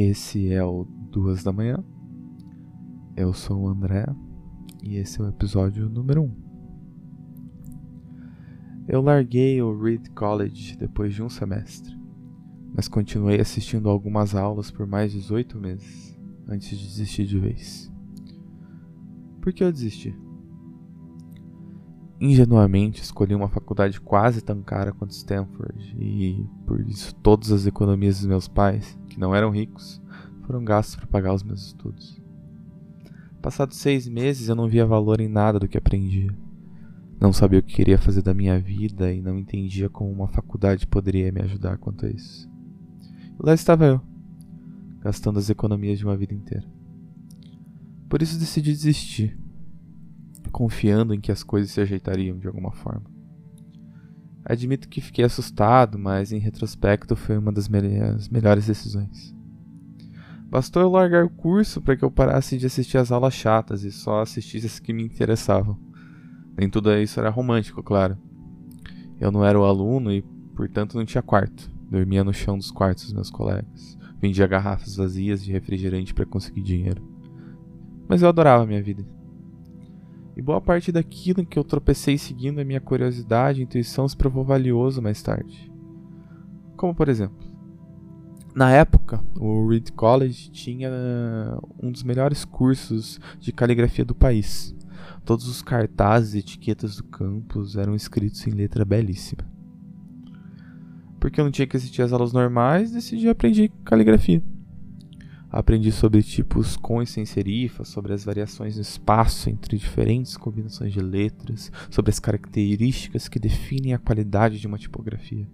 Esse é o Duas da Manhã. Eu sou o André e esse é o episódio número 1. Um. Eu larguei o Reed College depois de um semestre, mas continuei assistindo algumas aulas por mais de 18 meses antes de desistir de vez. Por que eu desisti? Ingenuamente escolhi uma faculdade quase tão cara quanto Stanford e, por isso, todas as economias dos meus pais, que não eram ricos, foram gastos para pagar os meus estudos. Passados seis meses eu não via valor em nada do que aprendia. Não sabia o que queria fazer da minha vida e não entendia como uma faculdade poderia me ajudar quanto a isso. E lá estava eu, gastando as economias de uma vida inteira. Por isso decidi desistir confiando em que as coisas se ajeitariam de alguma forma. Admito que fiquei assustado, mas em retrospecto foi uma das minhas melhores decisões. Bastou eu largar o curso para que eu parasse de assistir às aulas chatas e só assistisse as que me interessavam. Nem tudo isso era romântico, claro. Eu não era o aluno e, portanto, não tinha quarto. Dormia no chão dos quartos dos meus colegas. Vendia garrafas vazias de refrigerante para conseguir dinheiro. Mas eu adorava a minha vida. E boa parte daquilo que eu tropecei seguindo a minha curiosidade e intuição se provou valioso mais tarde. Como por exemplo, na época, o Reed College tinha um dos melhores cursos de caligrafia do país. Todos os cartazes e etiquetas do campus eram escritos em letra belíssima. Porque eu não tinha que assistir às aulas normais, decidi aprender caligrafia. Aprendi sobre tipos com e sem serifa, sobre as variações no espaço entre diferentes combinações de letras, sobre as características que definem a qualidade de uma tipografia.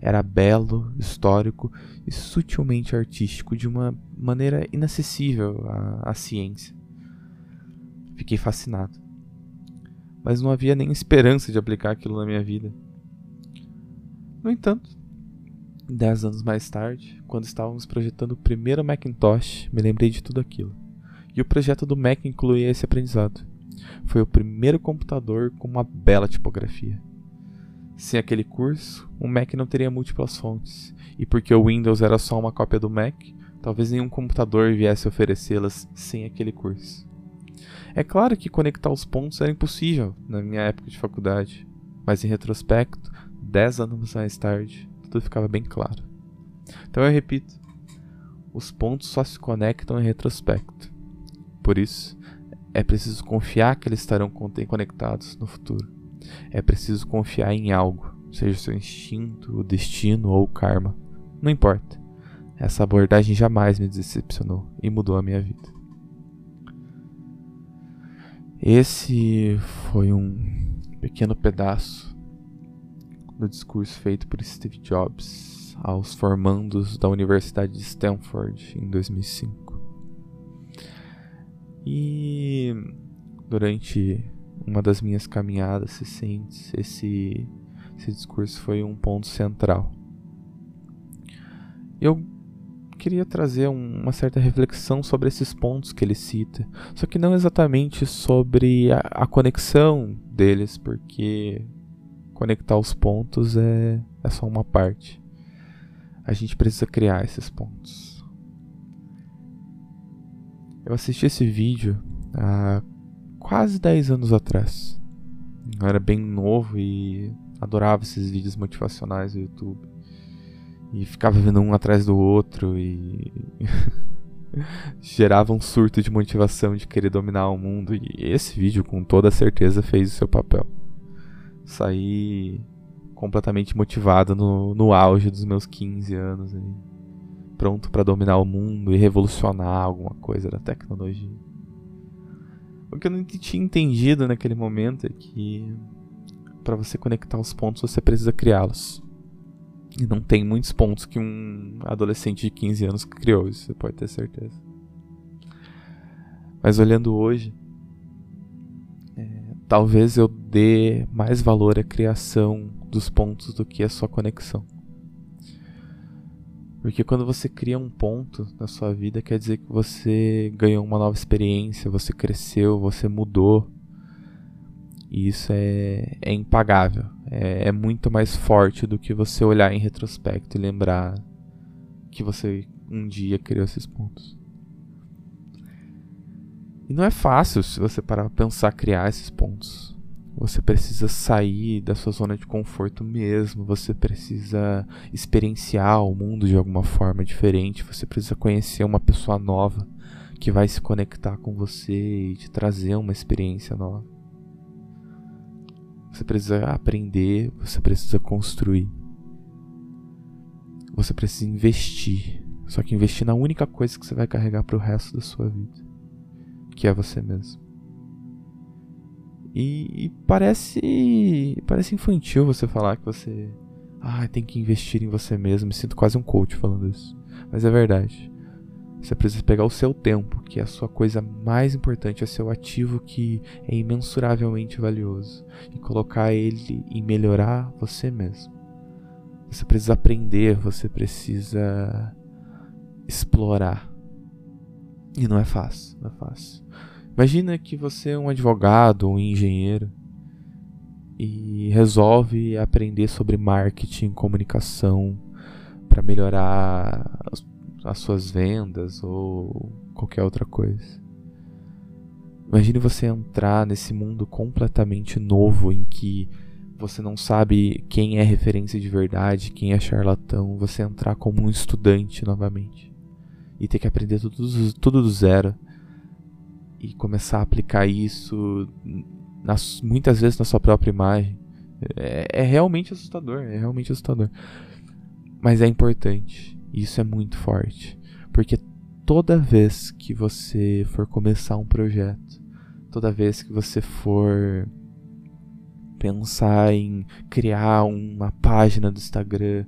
Era belo, histórico e sutilmente artístico de uma maneira inacessível à, à ciência. Fiquei fascinado. Mas não havia nem esperança de aplicar aquilo na minha vida. No entanto, Dez anos mais tarde, quando estávamos projetando o primeiro Macintosh, me lembrei de tudo aquilo. E o projeto do Mac incluía esse aprendizado. Foi o primeiro computador com uma bela tipografia. Sem aquele curso, o Mac não teria múltiplas fontes, e porque o Windows era só uma cópia do Mac, talvez nenhum computador viesse oferecê-las sem aquele curso. É claro que conectar os pontos era impossível na minha época de faculdade, mas em retrospecto, dez anos mais tarde, tudo ficava bem claro. Então eu repito: os pontos só se conectam em retrospecto. Por isso, é preciso confiar que eles estarão conectados no futuro. É preciso confiar em algo, seja o seu instinto, o destino ou o karma. Não importa. Essa abordagem jamais me decepcionou e mudou a minha vida. Esse foi um pequeno pedaço do discurso feito por Steve Jobs aos formandos da Universidade de Stanford em 2005. E durante uma das minhas caminhadas recentes, esse, esse discurso foi um ponto central. Eu queria trazer um, uma certa reflexão sobre esses pontos que ele cita, só que não exatamente sobre a, a conexão deles, porque conectar os pontos é, é só uma parte. A gente precisa criar esses pontos. Eu assisti esse vídeo há quase 10 anos atrás. Eu era bem novo e adorava esses vídeos motivacionais do YouTube. E ficava vendo um atrás do outro e gerava um surto de motivação de querer dominar o mundo. E esse vídeo, com toda certeza, fez o seu papel saí completamente motivado no, no auge dos meus 15 anos. Aí, pronto para dominar o mundo e revolucionar alguma coisa da tecnologia. O que eu não tinha entendido naquele momento é que para você conectar os pontos você precisa criá-los. E não tem muitos pontos que um adolescente de 15 anos criou, isso você pode ter certeza. Mas olhando hoje, talvez eu dê mais valor à criação dos pontos do que a sua conexão. Porque quando você cria um ponto na sua vida, quer dizer que você ganhou uma nova experiência, você cresceu, você mudou. E isso é, é impagável. É, é muito mais forte do que você olhar em retrospecto e lembrar que você um dia criou esses pontos. E não é fácil se você parar pra pensar criar esses pontos. Você precisa sair da sua zona de conforto mesmo, você precisa experienciar o mundo de alguma forma diferente, você precisa conhecer uma pessoa nova que vai se conectar com você e te trazer uma experiência nova. Você precisa aprender, você precisa construir. Você precisa investir. Só que investir na única coisa que você vai carregar para o resto da sua vida, que é você mesmo. E, e, parece parece infantil você falar que você ah, tem que investir em você mesmo. Me sinto quase um coach falando isso. Mas é verdade. Você precisa pegar o seu tempo, que é a sua coisa mais importante, é seu ativo que é imensuravelmente valioso, e colocar ele em melhorar você mesmo. Você precisa aprender, você precisa explorar. E não é fácil, não é fácil. Imagina que você é um advogado ou um engenheiro e resolve aprender sobre marketing, comunicação para melhorar as suas vendas ou qualquer outra coisa. Imagine você entrar nesse mundo completamente novo em que você não sabe quem é referência de verdade, quem é charlatão, você entrar como um estudante novamente e ter que aprender tudo, tudo do zero e começar a aplicar isso nas, muitas vezes na sua própria imagem. É, é realmente assustador, é realmente assustador. Mas é importante. Isso é muito forte. Porque toda vez que você for começar um projeto, toda vez que você for pensar em criar uma página do Instagram,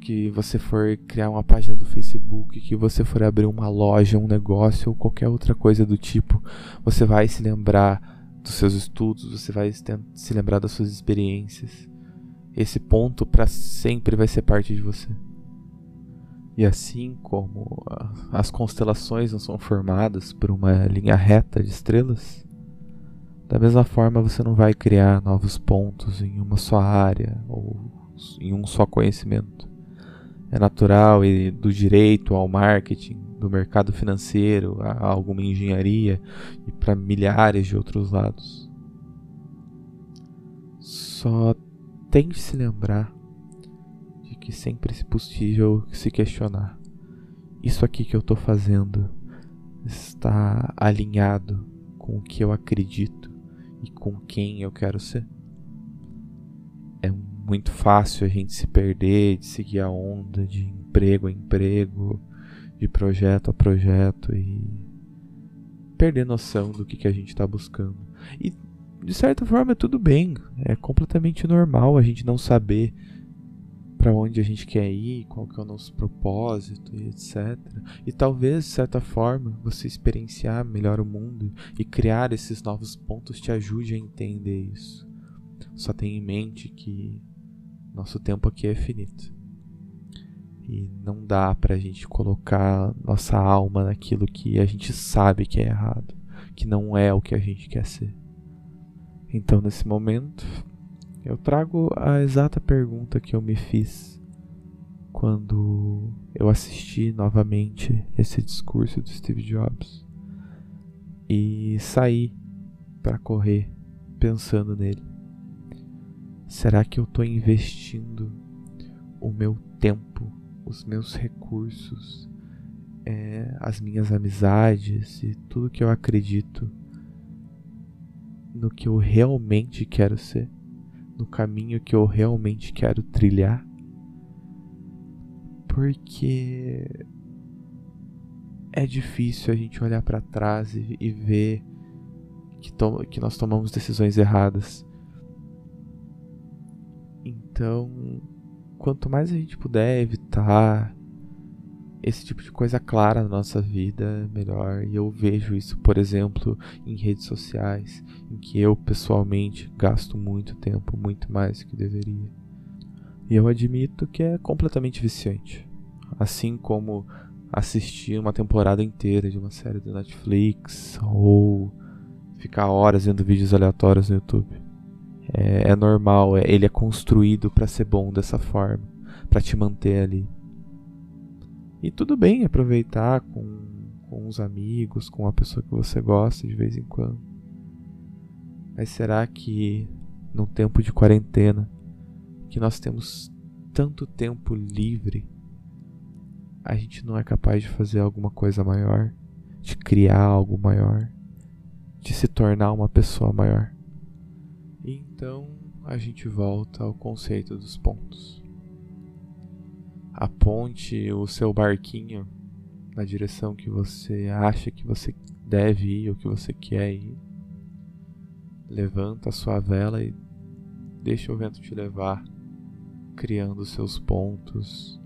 que você for criar uma página do Facebook, que você for abrir uma loja, um negócio ou qualquer outra coisa do tipo, você vai se lembrar dos seus estudos, você vai se lembrar das suas experiências. Esse ponto para sempre vai ser parte de você. E assim como as constelações não são formadas por uma linha reta de estrelas, da mesma forma você não vai criar novos pontos em uma só área ou em um só conhecimento. É natural e do direito ao marketing, do mercado financeiro a alguma engenharia e para milhares de outros lados. Só tente se lembrar que sempre é possível se questionar: isso aqui que eu estou fazendo está alinhado com o que eu acredito e com quem eu quero ser? É muito fácil a gente se perder, de seguir a onda de emprego a emprego, de projeto a projeto e perder noção do que, que a gente está buscando. E de certa forma é tudo bem, é completamente normal a gente não saber para onde a gente quer ir, qual que é o nosso propósito e etc. E talvez, de certa forma, você experienciar melhor o mundo e criar esses novos pontos te ajude a entender isso. Só tenha em mente que nosso tempo aqui é finito. E não dá pra gente colocar nossa alma naquilo que a gente sabe que é errado, que não é o que a gente quer ser. Então, nesse momento, eu trago a exata pergunta que eu me fiz quando eu assisti novamente esse discurso do Steve Jobs e saí para correr pensando nele. Será que eu estou investindo o meu tempo, os meus recursos, é, as minhas amizades e tudo que eu acredito no que eu realmente quero ser? no caminho que eu realmente quero trilhar. Porque é difícil a gente olhar para trás e, e, ver que, que nós tomamos decisões erradas. Então, quanto mais a gente puder evitar esse tipo de coisa clara na nossa vida, melhor. E eu vejo isso, por exemplo, em redes sociais, em que eu pessoalmente gasto muito tempo, muito mais do que deveria. E eu admito que é completamente viciante. Assim como assistir uma temporada inteira de uma série do Netflix ou ficar horas vendo vídeos aleatórios no YouTube. É, é normal, é, ele é construído para ser bom dessa forma, para te manter ali. E tudo bem aproveitar com, com os amigos, com a pessoa que você gosta de vez em quando. Mas será que num tempo de quarentena, que nós temos tanto tempo livre, a gente não é capaz de fazer alguma coisa maior, de criar algo maior, de se tornar uma pessoa maior? Então a gente volta ao conceito dos pontos aponte o seu barquinho na direção que você acha que você deve ir ou que você quer ir. Levanta a sua vela e deixa o vento te levar, criando seus pontos,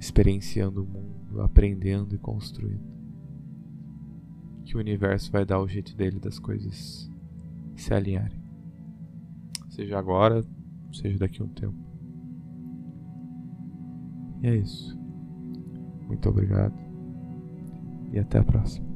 experienciando o mundo, aprendendo e construindo. Que o universo vai dar o jeito dele das coisas se alinharem. Seja agora, seja daqui a um tempo. E é isso. Muito obrigado. E até a próxima.